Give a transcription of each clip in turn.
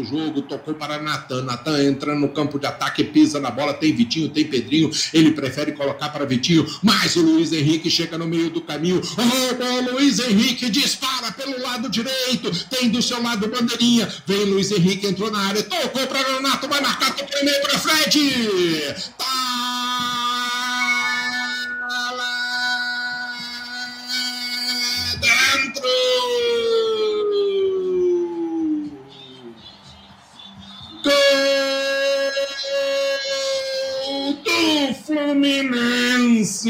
o jogo, tocou para Natan. Natan entra no campo de ataque, pisa na bola. Tem Vitinho, tem Pedrinho. Ele prefere colocar para Vitinho, mas o Luiz Henrique chega no meio do caminho. O Luiz Henrique dispara pelo lado direito. Tem do seu lado bandeirinha. Vem Luiz Henrique, entrou na área, tocou para Renato, vai marcar, o primeiro para Fred. Tá Fluminense.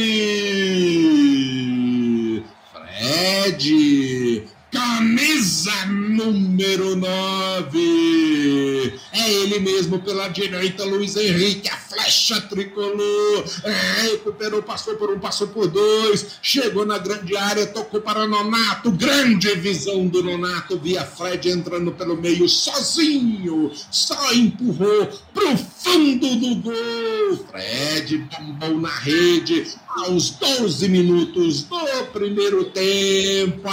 Fred, camisa número 9. É ele mesmo pela direita, Luiz Henrique, a flecha tricolor. É, recuperou, passou por um, passou por dois. Chegou na grande área, tocou para Nonato. Grande visão do Nonato. Via Fred entrando pelo meio sozinho. Só empurrou pro fundo do gol. Fred bombou na rede aos 12 minutos do primeiro tempo.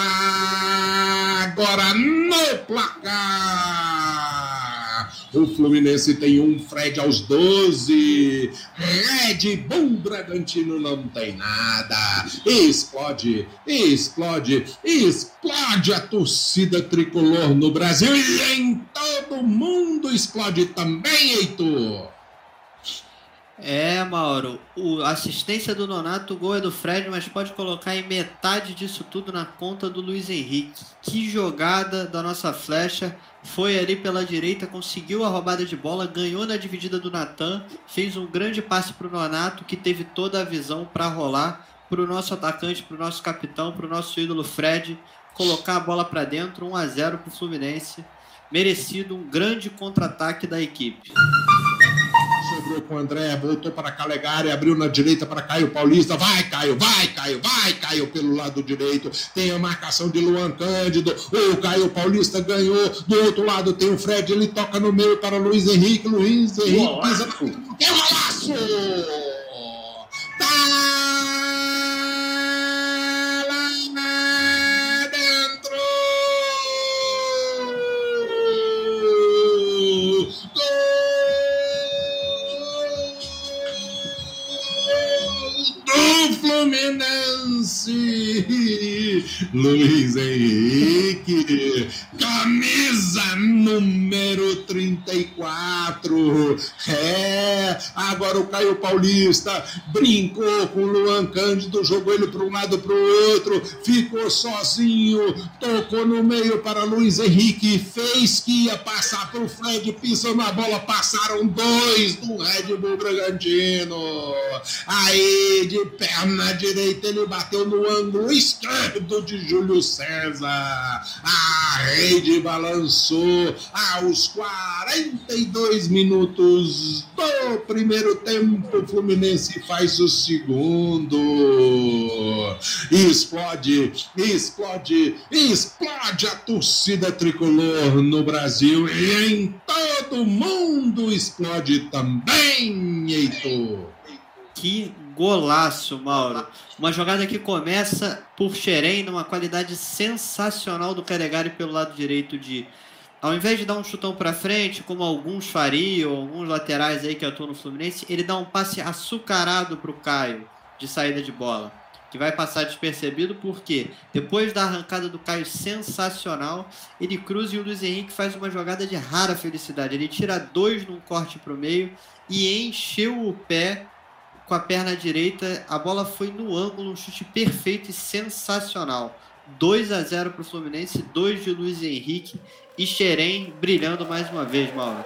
Agora no placar. O Fluminense tem um Fred aos 12. Red Bull Bragantino não tem nada. Explode, explode, explode a torcida tricolor no Brasil e em todo mundo explode também, Heitor. É, Mauro, o, a assistência do Nonato, o gol é do Fred, mas pode colocar em metade disso tudo na conta do Luiz Henrique. Que jogada da nossa flecha, foi ali pela direita, conseguiu a roubada de bola, ganhou na dividida do Natan, fez um grande passe para o Nonato, que teve toda a visão para rolar para o nosso atacante, para o nosso capitão, para o nosso ídolo Fred, colocar a bola para dentro, 1 a 0 para o Fluminense. Merecido um grande contra-ataque da equipe sobrou com o André, voltou para Calegari, abriu na direita para Caio Paulista. Vai, Caio, vai, Caio, vai, Caio pelo lado direito. Tem a marcação de Luan Cândido. O Caio Paulista ganhou. Do outro lado tem o Fred, ele toca no meio para Luiz Henrique. Luiz Henrique pisa. Que golaço! Fluminense. Luiz Henrique, camisa número 34. É, agora o Caio Paulista brincou com o Luan Cândido, jogou ele para um lado para o outro, ficou sozinho, tocou no meio para Luiz Henrique, fez que ia passar para o Fred, pisou na bola, passaram dois do Red Bull Bragantino. Aí de perna direita ele bateu no ângulo esquerdo de Júlio César. A rede balançou aos 42 minutos do primeiro tempo. O Fluminense faz o segundo. Explode, explode, explode a torcida tricolor no Brasil e em todo mundo explode também, Heitor. Que golaço, Mauro. Uma jogada que começa por Xerém, numa qualidade sensacional do Calegari pelo lado direito de ao invés de dar um chutão para frente, como alguns fariam, alguns laterais aí que atuam no Fluminense, ele dá um passe açucarado para o Caio de saída de bola, que vai passar despercebido porque depois da arrancada do Caio sensacional, ele cruza e o Luiz Henrique faz uma jogada de rara felicidade. Ele tira dois num corte para o meio e encheu o pé com a perna direita, a bola foi no ângulo, um chute perfeito e sensacional. 2 a 0 para o Fluminense, 2 de Luiz Henrique e Xerém brilhando mais uma vez, Mauro.